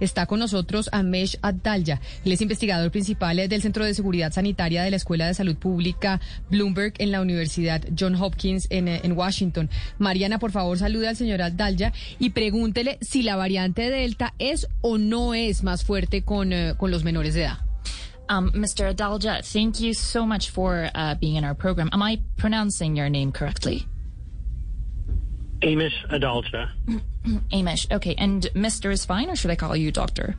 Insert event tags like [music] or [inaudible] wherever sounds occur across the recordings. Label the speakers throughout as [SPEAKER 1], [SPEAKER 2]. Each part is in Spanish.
[SPEAKER 1] Está con nosotros Amesh Adalya. Él es investigador principal del Centro de Seguridad Sanitaria de la Escuela de Salud Pública Bloomberg en la Universidad John Hopkins en, en Washington. Mariana, por favor, salude al señor Adalya y pregúntele si la variante Delta es o no es más fuerte con, uh, con los menores de edad.
[SPEAKER 2] Um, Mr. Adalja, thank you so much for uh, being in our program. Am I pronouncing your name correctly?
[SPEAKER 3] Amish Adalja. [laughs] [clears throat]
[SPEAKER 2] Amish. Okay. And Mr. is fine, or should I call you Doctor?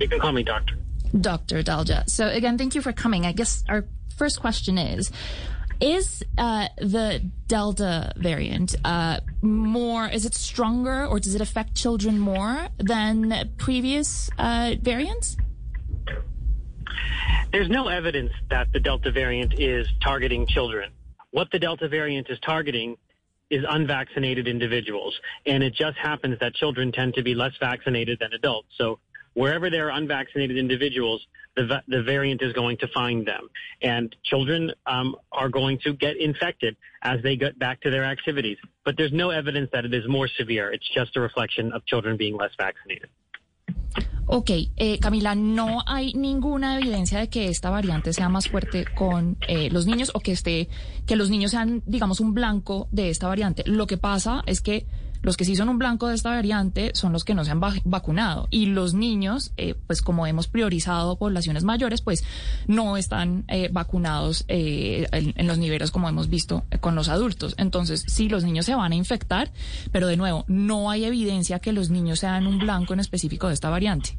[SPEAKER 3] You can call me Doctor.
[SPEAKER 2] Dr. Adalja. So again, thank you for coming. I guess our first question is, is uh, the Delta variant uh, more, is it stronger or does it affect children more than previous uh, variants?
[SPEAKER 3] There's no evidence that the Delta variant is targeting children. What the Delta variant is targeting is unvaccinated individuals. And it just happens that children tend to be less vaccinated than adults. So wherever there are unvaccinated individuals, the, the variant is going to find them. And children um, are going to get infected as they get back to their activities. But there's no evidence that it is more severe. It's just a reflection of children being less vaccinated.
[SPEAKER 2] Ok, eh, Camila, no hay ninguna evidencia de que esta variante sea más fuerte con eh, los niños o que esté, que los niños sean, digamos, un blanco de esta variante. Lo que pasa es que los que sí son un blanco de esta variante son los que no se han vacunado y los niños, eh, pues como hemos priorizado poblaciones mayores, pues no están eh, vacunados eh, en, en, los niveles como hemos visto con los adultos. Entonces, sí, los niños se van a infectar, pero de nuevo, no hay evidencia que los niños sean un blanco en específico de esta variante.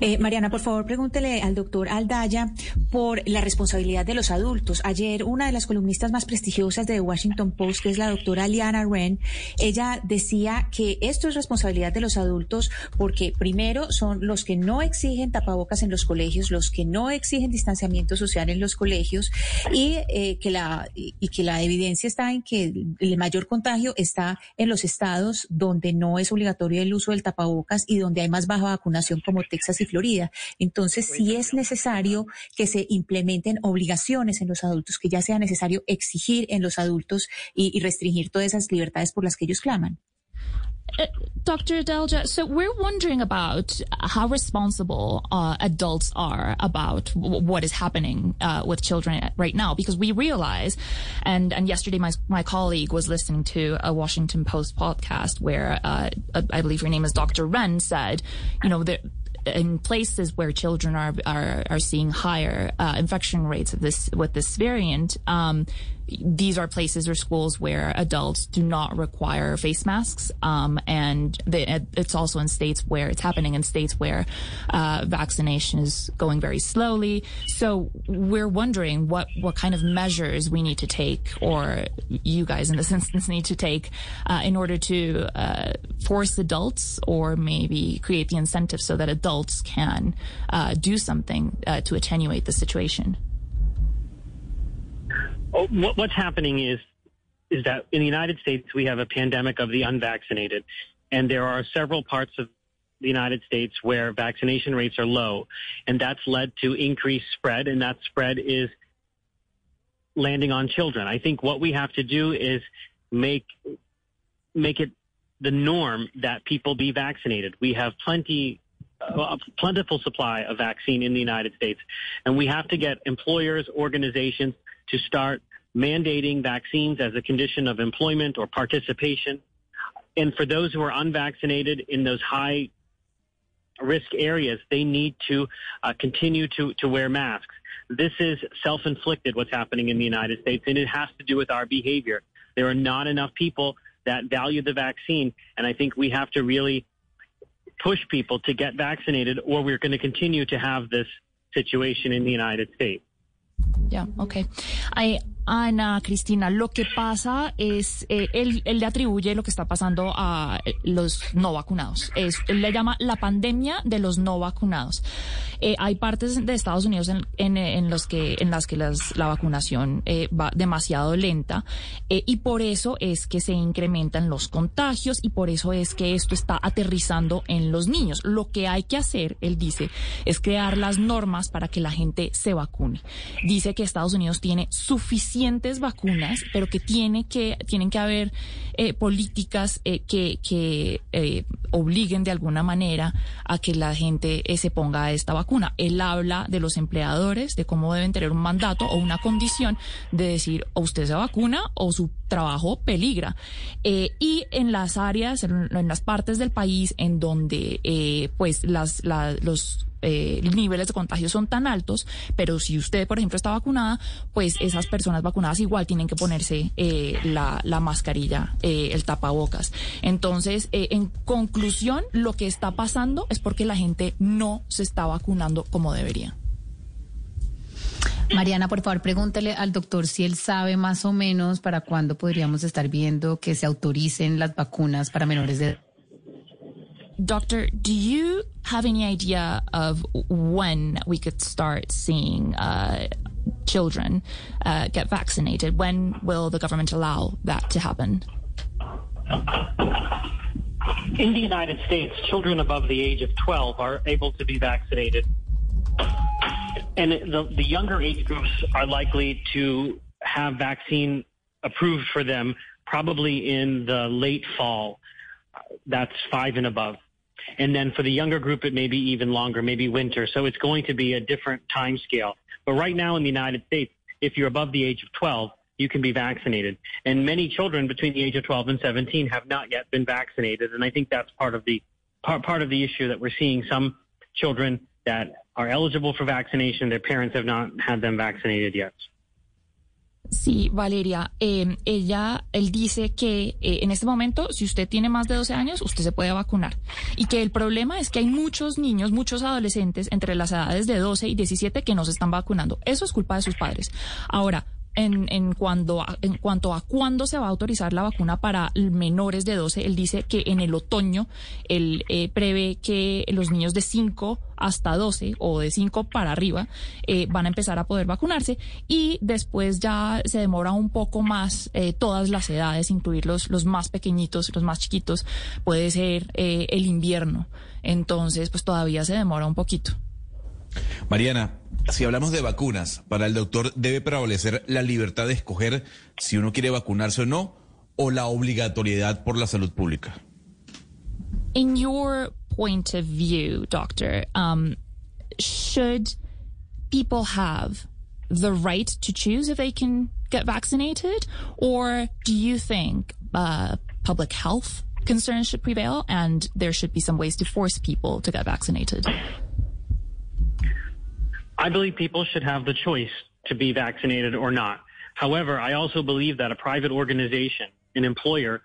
[SPEAKER 4] Eh, Mariana, por favor, pregúntele al doctor Aldaya por la responsabilidad de los adultos. Ayer, una de las columnistas más prestigiosas de Washington Post, que es la doctora Liana Wren, ella decía que esto es responsabilidad de los adultos porque, primero, son los que no exigen tapabocas en los colegios, los que no exigen distanciamiento social en los colegios y, eh, que, la, y que la evidencia está en que el mayor contagio está en los estados donde no es obligatorio el uso del tapabocas y donde hay más baja vacunación como Texas y Florida. Entonces, sí es necesario que se implementen obligaciones en los adultos, que ya sea necesario exigir en los adultos y, y restringir todas esas libertades por las que ellos claman.
[SPEAKER 2] Uh, Dr. Delja, so we're wondering about how responsible uh, adults are about w- what is happening uh, with children right now, because we realize, and and yesterday my my colleague was listening to a Washington Post podcast where uh, I believe her name is Dr. Wren said, you know, that in places where children are are, are seeing higher uh, infection rates of this with this variant, um, these are places or schools where adults do not require face masks, um, and the, it's also in states where it's happening in states where uh, vaccination is going very slowly. So we're wondering what what kind of measures we need to take, or you guys in this [laughs] instance need to take, uh, in order to uh, force adults, or maybe create the incentive so that adults can uh, do something uh, to attenuate the situation.
[SPEAKER 3] Oh, what's happening is is that in the United States we have a pandemic of the unvaccinated, and there are several parts of the United States where vaccination rates are low, and that's led to increased spread, and that spread is landing on children. I think what we have to do is make make it the norm that people be vaccinated. We have plenty a plentiful supply of vaccine in the United States, and we have to get employers, organizations to start mandating vaccines as a condition of employment or participation. And for those who are unvaccinated in those high risk areas, they need to uh, continue to, to wear masks. This is self-inflicted what's happening in the United States, and it has to do with our behavior. There are not enough people that value the vaccine, and I think we have to really push people to get vaccinated, or we're going to continue to have this situation in the United States.
[SPEAKER 2] Yeah. Okay. I Ana Cristina, lo que pasa es, eh, él, le atribuye lo que está pasando a eh, los no vacunados. Es, él le llama la pandemia de los no vacunados. Eh, hay partes de Estados Unidos en, los que, en las que la vacunación eh, va demasiado lenta y por eso es que se incrementan los contagios y por eso es que esto está aterrizando en los niños. Lo que hay que hacer, él dice, es crear las normas para que la gente se vacune. Dice que Estados Unidos tiene suficiente vacunas, pero que tiene que tienen que haber eh, políticas eh, que, que eh, obliguen de alguna manera a que la gente eh, se ponga a esta vacuna. Él habla de los empleadores, de cómo deben tener un mandato o una condición de decir o usted se vacuna o su trabajo peligra. Eh, y en las áreas, en, las partes del país en donde pues las la, los eh, niveles de contagio son tan altos, pero si usted, por ejemplo, está vacunada, pues esas personas vacunadas igual tienen que ponerse eh, la, la, mascarilla, eh, el tapabocas. Entonces, eh, en conclusión, lo que está pasando es porque la gente no se está vacunando como debería.
[SPEAKER 5] Mariana, por favor, pregúntele al doctor si él sabe más o menos para cuándo podríamos estar viendo que se autoricen las vacunas para menores de edad.
[SPEAKER 2] Doctor, do you have any idea of when we could start seeing uh, children uh, get vaccinated? When will the government allow that to happen?
[SPEAKER 3] In the United States, children above the age of 12 are able to be vaccinated. And the, the younger age groups are likely to have vaccine approved for them probably in the late fall. That's five and above. And then for the younger group, it may be even longer, maybe winter. So it's going to be a different time scale. But right now in the United States, if you're above the age of 12, you can be vaccinated. And many children between the age of 12 and 17 have not yet been vaccinated. And I think that's part of the part, part of the issue that we're seeing some children that are eligible for vaccination, their parents have not had them vaccinated yet.
[SPEAKER 2] Sí, Valeria, eh, ella, él dice que eh, en este momento, si usted tiene más de 12 años, usted se puede vacunar. Y que el problema es que hay muchos niños, muchos adolescentes entre las edades de 12 y 17 que no se están vacunando. Eso es culpa de sus padres. Ahora, en, en, cuando en cuanto a cuándo se va a autorizar la vacuna para menores de 12, él dice que en el otoño él eh, prevé que los niños de 5 hasta 12 o de 5 para arriba eh, van a empezar a poder vacunarse y después ya se demora un poco más eh, todas las edades, incluir los, los más pequeñitos, los más chiquitos, puede ser eh, el invierno. Entonces, pues todavía se demora un poquito.
[SPEAKER 6] Mariana, si hablamos de vacunas, para el doctor debe prevalecer la libertad de escoger si uno quiere vacunarse o no, o la obligatoriedad por la salud pública.
[SPEAKER 2] In your point of view, doctor, um, should people have the right to choose if they can get vaccinated, or do you think uh, public health concerns should prevail and there should be some ways to force people to get vaccinated?
[SPEAKER 3] I believe people should have the choice to be vaccinated or not. However, I also believe that a private organization, an employer,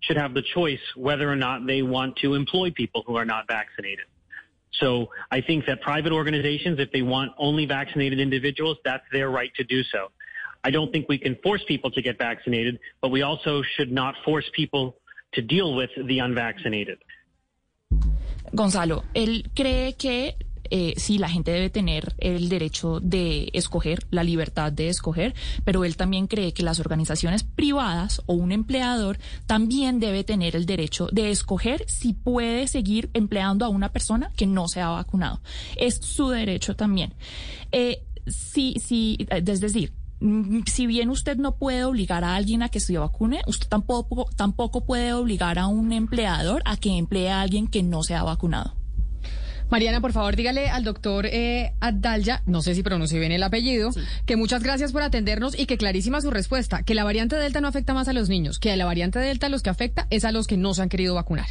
[SPEAKER 3] should have the choice whether or not they want to employ people who are not vaccinated. So I think that private organizations, if they want only vaccinated individuals, that's their right to do so. I don't think we can force people to get vaccinated, but we also should not force people to deal with the unvaccinated.
[SPEAKER 2] Gonzalo, él cree que eh, sí, la gente debe tener el derecho de escoger, la libertad de escoger, pero él también cree que las organizaciones privadas o un empleador también debe tener el derecho de escoger si puede seguir empleando a una persona que no se ha vacunado. Es su derecho también. Eh, sí, sí, es decir, si bien usted no puede obligar a alguien a que se vacune, usted tampoco, tampoco puede obligar a un empleador a que emplee a alguien que no se ha vacunado.
[SPEAKER 1] Mariana, por favor, dígale al doctor eh, Adalya, no sé si pronuncie bien el apellido, sí. que muchas gracias por atendernos y que clarísima su respuesta, que la variante Delta no afecta más a los niños, que a la variante Delta los que afecta es a los que no se han querido vacunar.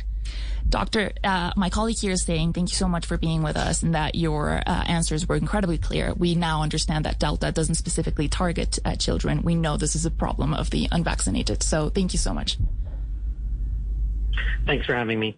[SPEAKER 2] Doctor, uh, my colleague here is saying thank you so much for being with us and that your uh, answers were incredibly clear. We now understand that Delta doesn't specifically target uh, children. We know this is a problem of the unvaccinated. So thank you so much.
[SPEAKER 3] Thanks for having me.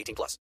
[SPEAKER 7] 18 plus.